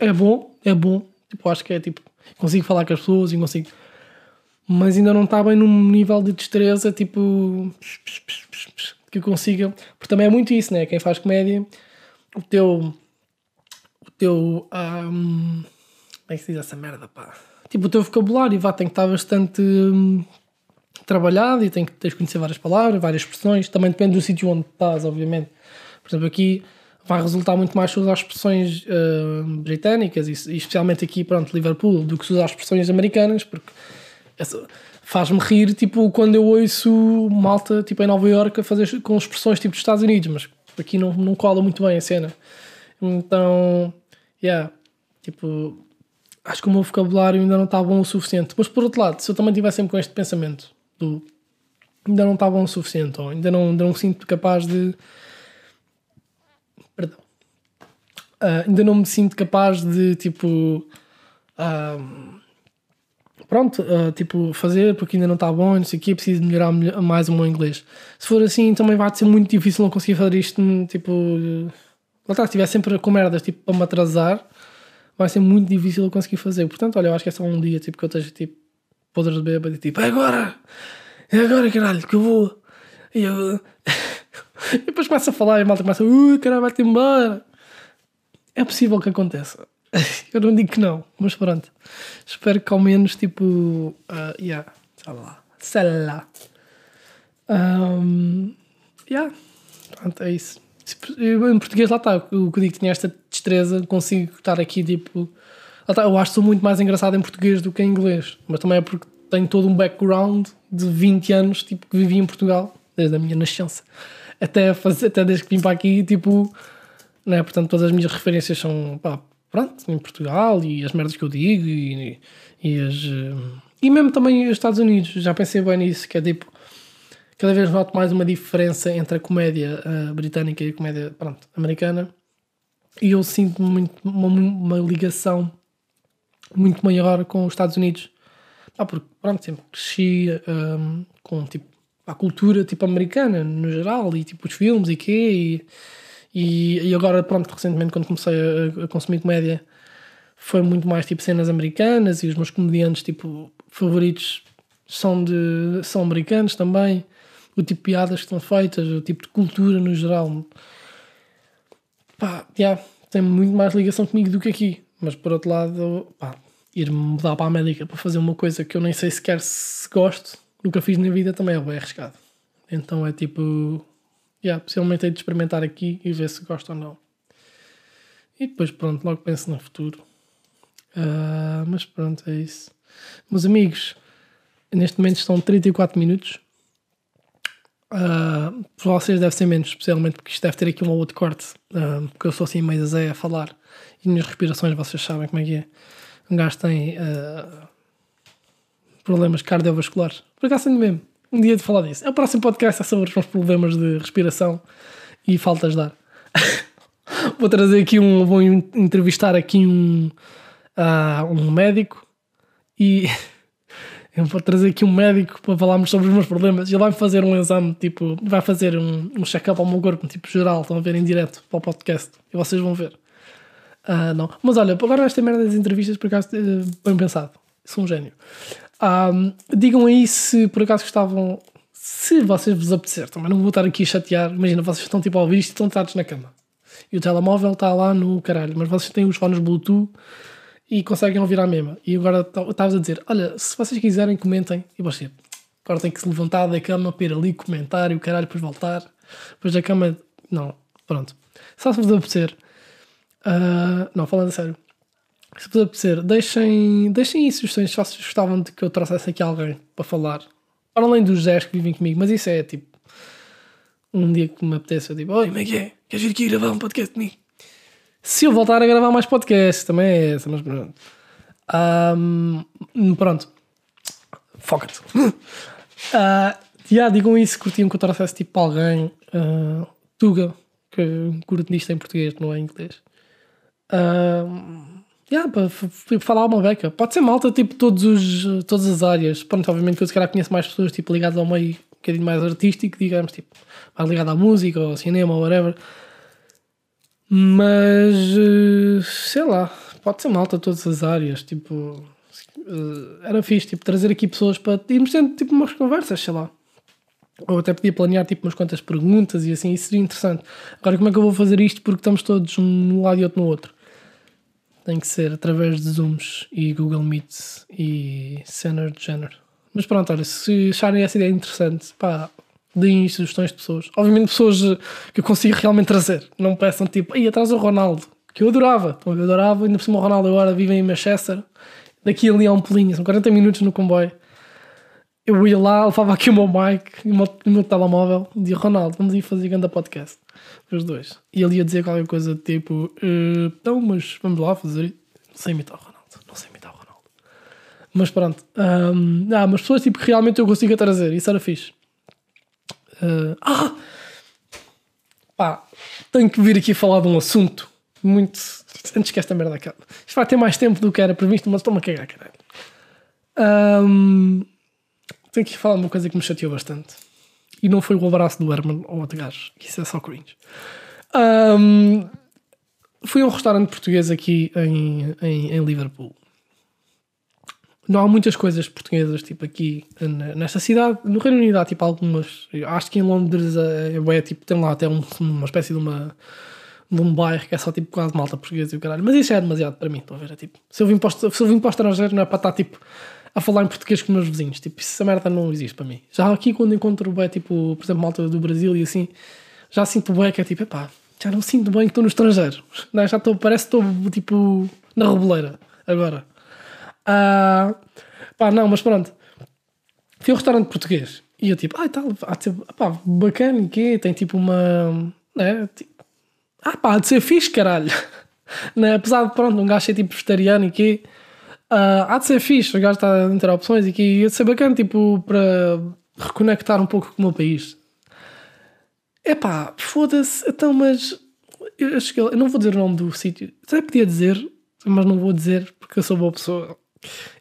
É bom, é bom, tipo, acho que é tipo, consigo falar com as pessoas e consigo, mas ainda não está bem num nível de destreza, tipo, que eu consiga, porque também é muito isso, né? Quem faz comédia, o teu teu. ahm, como é que se diz essa merda, pá? Tipo, o teu vocabulário vá, tem que estar bastante hum, trabalhado e tem que tens que conhecer várias palavras, várias expressões. Também depende do sítio onde estás, obviamente. Por exemplo, aqui vai resultar muito mais usar expressões ah, britânicas e, e especialmente aqui, pronto, Liverpool, do que se usar expressões americanas, porque faz-me rir, tipo, quando eu ouço malta, tipo, em Nova Iorque a fazer com expressões tipo dos Estados Unidos, mas aqui não, não cola muito bem a cena. Então, yeah, tipo, acho que o meu vocabulário ainda não está bom o suficiente. Mas por outro lado, se eu também estiver sempre com este pensamento do ainda não está bom o suficiente, ou ainda não, ainda não sinto capaz de. Perdão. Ah, ainda não me sinto capaz de, tipo. ah, pronto, ah, tipo, fazer porque ainda não está bom, não sei o quê, preciso melhorar melho- mais o meu inglês. Se for assim, também vai ser muito difícil não conseguir fazer isto, tipo. Lá está, se estiver sempre com merdas tipo, para me atrasar, vai ser muito difícil eu conseguir fazer. Portanto, olha, eu acho que é só um dia tipo, que eu esteja tipo, podres de bêbado e tipo, é agora! É agora, caralho, que eu vou! E eu. e depois começa a falar e a malta começa, ui, caralho, vai-te embora! É possível que aconteça. eu não digo que não, mas pronto. Espero que ao menos, tipo, uh, yeah, sei lá, sei lá. Um, yeah, pronto, é isso. Eu, Em português, lá está, o que eu digo, tinha esta destreza, consigo estar aqui, tipo. Lá está, eu acho que sou muito mais engraçado em português do que em inglês, mas também é porque tenho todo um background de 20 anos, tipo, que vivi em Portugal, desde a minha nascença, até, fazer, até desde que vim para aqui, tipo, né? portanto, todas as minhas referências são, pá, pronto, em Portugal e as merdas que eu digo e, e as. eh, E mesmo também os Estados Unidos, já pensei bem nisso, que é tipo cada vez noto mais uma diferença entre a comédia ah, britânica e a comédia pronto, americana. E eu sinto muito uma, uma ligação muito maior com os Estados Unidos. Ah, porque pronto, sempre cresci ahm, com tipo a cultura tipo americana no geral e tipo os filmes e quê e, e, e agora pronto, recentemente quando comecei a, a consumir comédia foi muito mais tipo cenas americanas e os meus comediantes tipo favoritos são de são americanos também o tipo de piadas que estão feitas o tipo de cultura no geral. Pá, yeah, tem muito mais ligação comigo do que aqui. Mas por outro lado pá, ir mudar para a América para fazer uma coisa que eu nem sei sequer se gosto nunca fiz na vida também é bem arriscado. Então é tipo yeah, possivelmente hei de experimentar aqui e ver se gosto ou não. E depois pronto, logo penso no futuro. Ah, mas pronto, é isso. Meus amigos, neste momento estão 34 minutos. Ah, para vocês deve ser menos, especialmente porque isto deve ter aqui um ou outro corte, ah, porque eu sou assim meio Zé a falar e minhas respirações vocês sabem como é que é. Um gajo tem ah, problemas cardiovasculares. Por acaso tenho mesmo. Um dia de falar disso. É o próximo podcast é sobre os meus problemas de respiração e faltas de ar. vou trazer aqui um. Vou entrevistar aqui um a um médico e eu vou trazer aqui um médico para falarmos sobre os meus problemas. Ele vai-me fazer um exame, tipo, vai fazer um, um check-up ao meu corpo, tipo, geral. Estão a ver em direto para o podcast e vocês vão ver. Ah, não. Mas olha, agora esta merda das entrevistas, por acaso, eh, bem pensado. Sou um gênio. Ah, digam aí se por acaso gostavam, se vocês vos apetecer, também não vou estar aqui a chatear. Imagina, vocês estão tipo a ouvir isto e estão sentados na cama. E o telemóvel está lá no caralho, mas vocês têm os fones Bluetooth e conseguem ouvir à mesma. E agora estavas a dizer: olha, se vocês quiserem, comentem. E você, agora tem que se levantar da cama para ir ali comentar e o caralho depois voltar. Depois da cama, não, pronto. Só se vos apetecer. Uh, não, falando sério. Se vos apetecer, deixem, deixem aí sugestões se vocês gostavam de que eu trouxesse aqui alguém para falar. Para além dos Zés que vivem comigo, mas isso é tipo. Um dia que me apetece, eu digo: Oi, como é que é? Queres vir aqui gravar um podcast comigo? Se eu voltar a gravar mais podcasts, também é essa, mas pronto. Um, pronto. Foca-te. uh, yeah, digam isso, curtiam que eu trouxesse tipo alguém. Uh, Tuga, que curto nisto em português, não é em inglês. Uh, yeah, para falar uma beca. Pode ser malta, tipo, todos os, todas as áreas. Pronto, obviamente que eu se calhar conheço mais pessoas tipo, ligadas ao meio um bocadinho mais artístico, digamos, tipo, mais ligado à música ou ao cinema ou whatever. Mas eh, sei lá, pode ser malta todas as áreas, tipo. Eh, era fixe, tipo, trazer aqui pessoas para irmos tendo tipo umas conversas, sei lá. Ou até podia planear tipo umas quantas perguntas e assim, isso seria interessante. Agora, como é que eu vou fazer isto? Porque estamos todos um lado e outro no outro. Tem que ser através de Zooms e Google Meets e cenas de género. Mas pronto, olha, se acharem essa ideia interessante, pá, deem sugestões de pessoas. Obviamente, pessoas eh, que eu consigo realmente trazer. Não peçam tipo, aí atrás o Ronaldo, que eu adorava. Eu adorava, ainda por cima o Ronaldo agora vive em Manchester. Daqui ali a um pulinho, são 40 minutos no comboio. Eu ia lá, levava aqui o meu mic e o meu, telemóvel e dizia: Ronaldo, vamos ir fazer grande podcast. Os dois. E ele ia dizer qualquer coisa tipo: uh, Então, mas vamos lá fazer. Não sei imitar o Ronaldo, não sei imitar o Ronaldo. Mas pronto. Um, ah, mas pessoas tipo, que realmente eu consigo trazer, isso era fixe. Uh, ah! Pá, tenho que vir aqui falar de um assunto muito. Antes que esta merda acabe. Isto vai ter mais tempo do que era previsto, mas estou-me a cagar, caralho. Um, tenho que falar de uma coisa que me chateou bastante. E não foi o abraço do Herman ou outro gajo. Isso é só cringe. Um, fui a um restaurante português aqui em, em, em Liverpool não há muitas coisas portuguesas, tipo, aqui nesta cidade. No Reino Unido há, tipo, algumas. Acho que em Londres é, é tipo, tem lá até um, uma espécie de uma de um bairro que é só tipo quase malta portuguesa e o caralho. Mas isso é demasiado para mim, estão a ver? É, tipo, se eu vim para o, se eu vim para o estrangeiro não é para estar tipo a falar em português com os meus vizinhos. Tipo, essa merda não existe para mim. Já aqui quando encontro bem, tipo, por exemplo, malta do Brasil e assim, já sinto bem que é tipo, epá, já não sinto bem que estou no estrangeiro. Não, é? já estou, parece que estou tipo na reboleira agora. Uh, pá, não, mas pronto. Fui ao restaurante português e eu tipo, ah, tal, há de ser, pá, bacana e quê? Tem tipo uma. Né? Tipo, ah, pá, há de ser fixe, caralho. né? Apesar de, pronto, um gajo ser tipo vegetariano e quê? Uh, há de ser fixe, o gajo está a ter opções e que ia ser bacana, tipo, para reconectar um pouco com o meu país. É pá, foda-se, então, mas eu, eu não vou dizer o nome do sítio, até podia dizer, mas não vou dizer porque eu sou boa pessoa.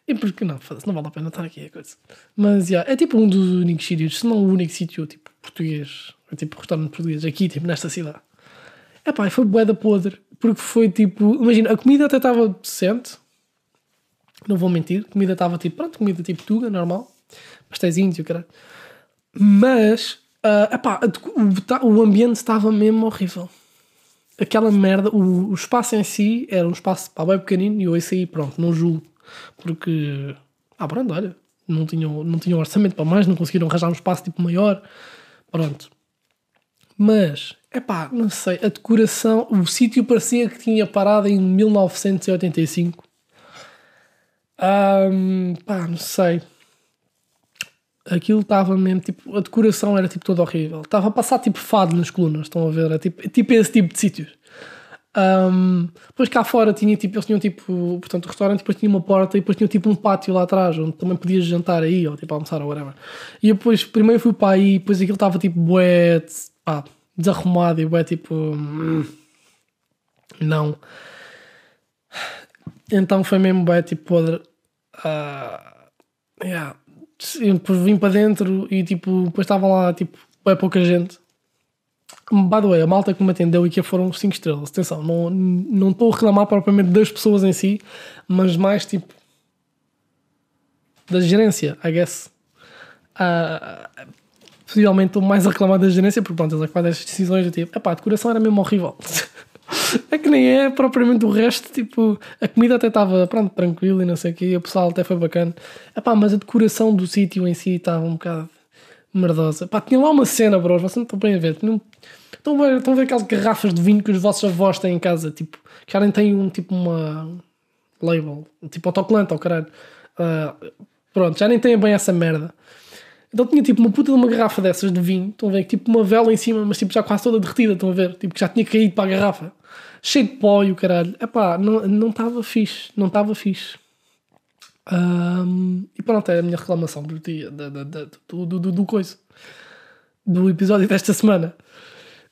E porque não, não vale a pena estar aqui a coisa. Mas yeah, é tipo um dos únicos sítios, se não o único sítio tipo português, tipo restaurante português aqui, tipo nesta cidade. É pá, foi bué da podre, porque foi tipo, imagina, a comida até estava decente, não vou mentir, a comida estava tipo, pronto, comida tipo tuga, normal, pastéis e o. Mas, uh, epá, o, o ambiente estava mesmo horrível. Aquela merda, o, o espaço em si era um espaço pá, bem pequenino e eu esse aí, pronto, não julgo porque, ah, pronto, olha, não tinham, não tinham orçamento para mais, não conseguiram arranjar um espaço tipo maior, pronto. Mas, é pá, não sei, a decoração, o sítio parecia que tinha parado em 1985. Um, pá, não sei. Aquilo estava mesmo, tipo, a decoração era tipo toda horrível. Estava a passar tipo fado nas colunas, estão a ver? É tipo, é tipo esse tipo de sítios. Um, depois cá fora tinha tipo, eles tinham tipo, portanto, o restaurante depois tinha uma porta e depois tinha tipo um pátio lá atrás onde também podias jantar aí ou tipo almoçar ou whatever. E depois, primeiro fui para aí, depois aquilo estava tipo bué, pá, desarrumado e bué tipo. Hum, não. Então foi mesmo bué tipo podre. Uh, yeah. Vim para dentro e tipo, depois estava lá tipo, bué pouca gente By the way, a malta que me atendeu e que foram 5 estrelas. Atenção, não, não estou a reclamar propriamente das pessoas em si, mas mais tipo da gerência, I guess. Uh, possivelmente estou mais a reclamar da gerência, porque pronto, eles é que fazem estas decisões. Eu tipo, epá, a decoração era mesmo horrível. é que nem é propriamente o resto, tipo, a comida até estava, pronto, tranquila e não sei o quê, o pessoal até foi bacana. Epá, mas a decoração do sítio em si estava um bocado merdosa. Pá, tinha lá uma cena, bros, vocês não estão bem a ver. Não... Estão, a ver, estão a ver aquelas garrafas de vinho que os vossos avós têm em casa, tipo, que já nem têm um, tipo, uma label, tipo autocolante, ao caralho. Uh, pronto, já nem têm bem essa merda. Então tinha tipo uma puta de uma garrafa dessas de vinho, estão a ver? Tipo uma vela em cima, mas tipo já quase toda derretida, estão a ver? Tipo que já tinha caído para a garrafa. Cheio de pó e o caralho. Epá, não estava fixe, não estava fixe. Um, e pronto, é a minha reclamação do dia, do, do, do, do coisa. Do episódio desta semana.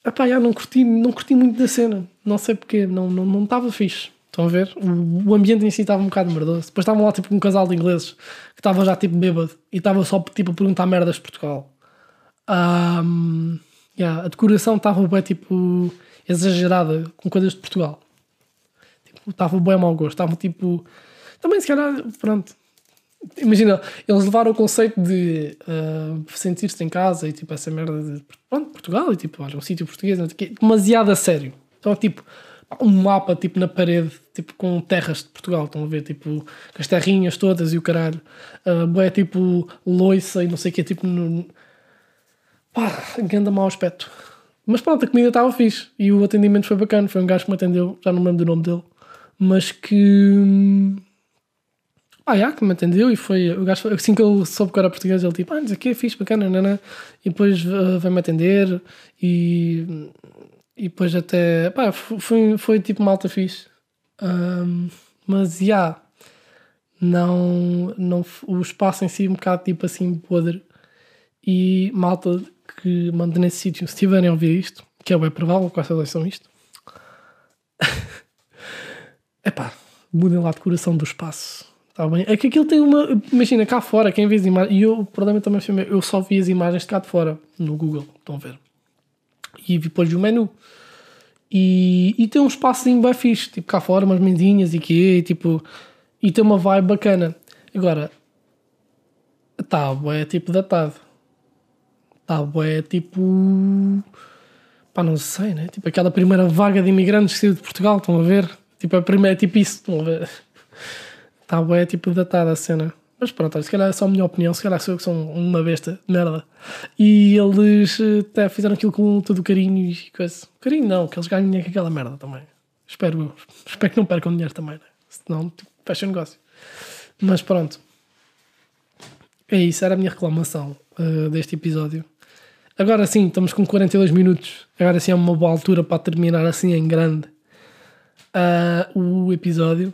Epá, já não curti, não curti muito da cena. Não sei porquê, não estava não, não fixe. Estão a ver? O, o ambiente em si estava um bocado merdoso. Depois estavam lá tipo um casal de ingleses que estava já tipo bêbado e estava só tipo a perguntar merdas de Portugal. Um, yeah, a decoração estava bem tipo exagerada com coisas de Portugal. Tipo, estava bem mau gosto. Estava tipo. Também se calhar, pronto. Imagina, eles levaram o conceito de uh, sentir-se em casa e tipo essa merda de pronto, Portugal e tipo, olha, um sítio português, demasiado a sério. Então, tipo, um mapa tipo na parede, tipo com terras de Portugal, estão a ver, tipo as terrinhas todas e o caralho. Uh, é tipo loiça e não sei o que, tipo no. pá, grande mau aspecto. Mas pronto, a comida estava fixe e o atendimento foi bacana. Foi um gajo que me atendeu, já não me lembro do nome dele, mas que. Ah, já, que me atendeu e foi. O gajo, assim que ele soube que era português, ele tipo, ah, sei o que, fixe, bacana, nanã. E depois uh, veio-me atender e e depois até. Pá, foi, foi tipo malta fixe. Um, mas já. Yeah, não, não. O espaço em si é um bocado tipo assim podre. E malta que manda nesse sítio, se estiverem a ouvir isto, que é bem provável que vocês são isto. Epá, mudem lá a decoração do espaço. Está bem? É que aquilo tem uma. Imagina, cá fora, quem vê as imagens. E eu, o problema também foi eu só vi as imagens de cá de fora no Google. Estão a ver? E depois o menu. E, e tem um espacinho bem fixe, tipo cá fora, umas mendinhas e quê, e tipo. E tem uma vibe bacana. Agora, tá, é tipo datado. Tá, é tipo. Pá, não sei, né? Tipo aquela primeira vaga de imigrantes que saiu de Portugal, estão a ver? Tipo, a primeira é tipo isso, estão a ver? Tá, é tipo datada a cena. Mas pronto, se calhar é só a minha opinião, se calhar sou eu que sou uma besta merda. E eles eh, até fizeram aquilo com todo o carinho e coisa. Carinho não, que eles ganhem dinheiro com aquela merda também. Espero eu. Espero que não percam dinheiro também, né? Senão tipo, fecha o negócio. Mas pronto. É isso, era a minha reclamação uh, deste episódio. Agora sim, estamos com 42 minutos. Agora sim é uma boa altura para terminar assim em grande uh, o episódio.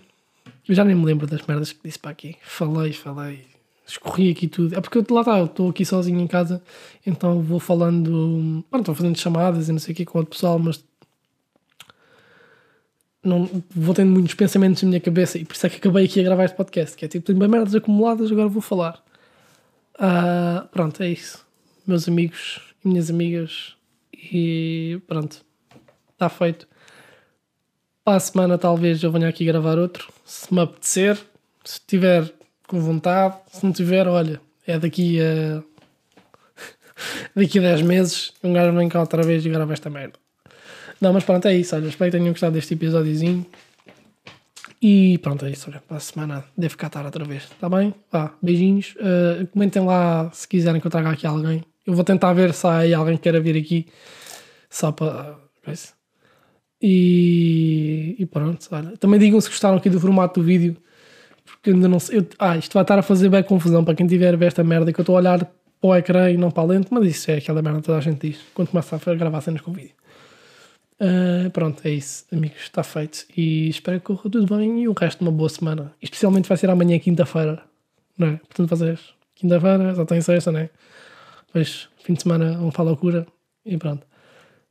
Eu já nem me lembro das merdas que disse para aqui. Falei, falei. Escorri aqui tudo. É porque eu, lá está, eu estou aqui sozinho em casa, então vou falando. Pronto, estou fazendo chamadas e não sei o que com outro pessoal, mas. Não, vou tendo muitos pensamentos na minha cabeça e por isso é que acabei aqui a gravar este podcast. Que é tipo, tenho bem merdas acumuladas, agora vou falar. Uh, pronto, é isso. Meus amigos e minhas amigas. E pronto, está feito. Para a semana talvez eu venha aqui gravar outro, se me apetecer, se tiver com vontade, se não tiver, olha, é daqui a daqui a 10 meses, um gajo vem cá outra vez e grava esta merda. Não, mas pronto, é isso, olha, espero que tenham gostado deste episódiozinho. E pronto, é isso, olha, para a semana devo catar outra vez, está bem? Vá, beijinhos. Uh, comentem lá se quiserem que eu traga aqui alguém. Eu vou tentar ver se há alguém que queira vir aqui, só para... Uh, e, e pronto, olha. Também digam se gostaram aqui do formato do vídeo, porque ainda não sei. Eu, ah, isto vai estar a fazer bem confusão para quem tiver a ver esta merda que eu estou a olhar para o ecrã e não para a lente, mas isso é aquela merda que toda a gente diz quando começa a gravar cenas com vídeo. Uh, pronto, é isso, amigos, está feito. E espero que corra tudo bem e o resto de uma boa semana. Especialmente vai ser amanhã, quinta-feira, não é? Portanto, fazer quinta-feira, já tem sexta, não é? Depois, fim de semana, vamos a loucura e pronto.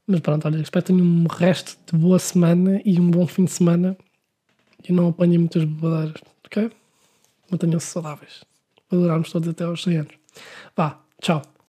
Mas pronto, olha, espero que tenham um resto de boa semana e um bom fim de semana e não apanhem muitas bobadeiras, ok? Mantenham-se saudáveis. Para durarmos todos até aos 100 anos. Vá, tchau.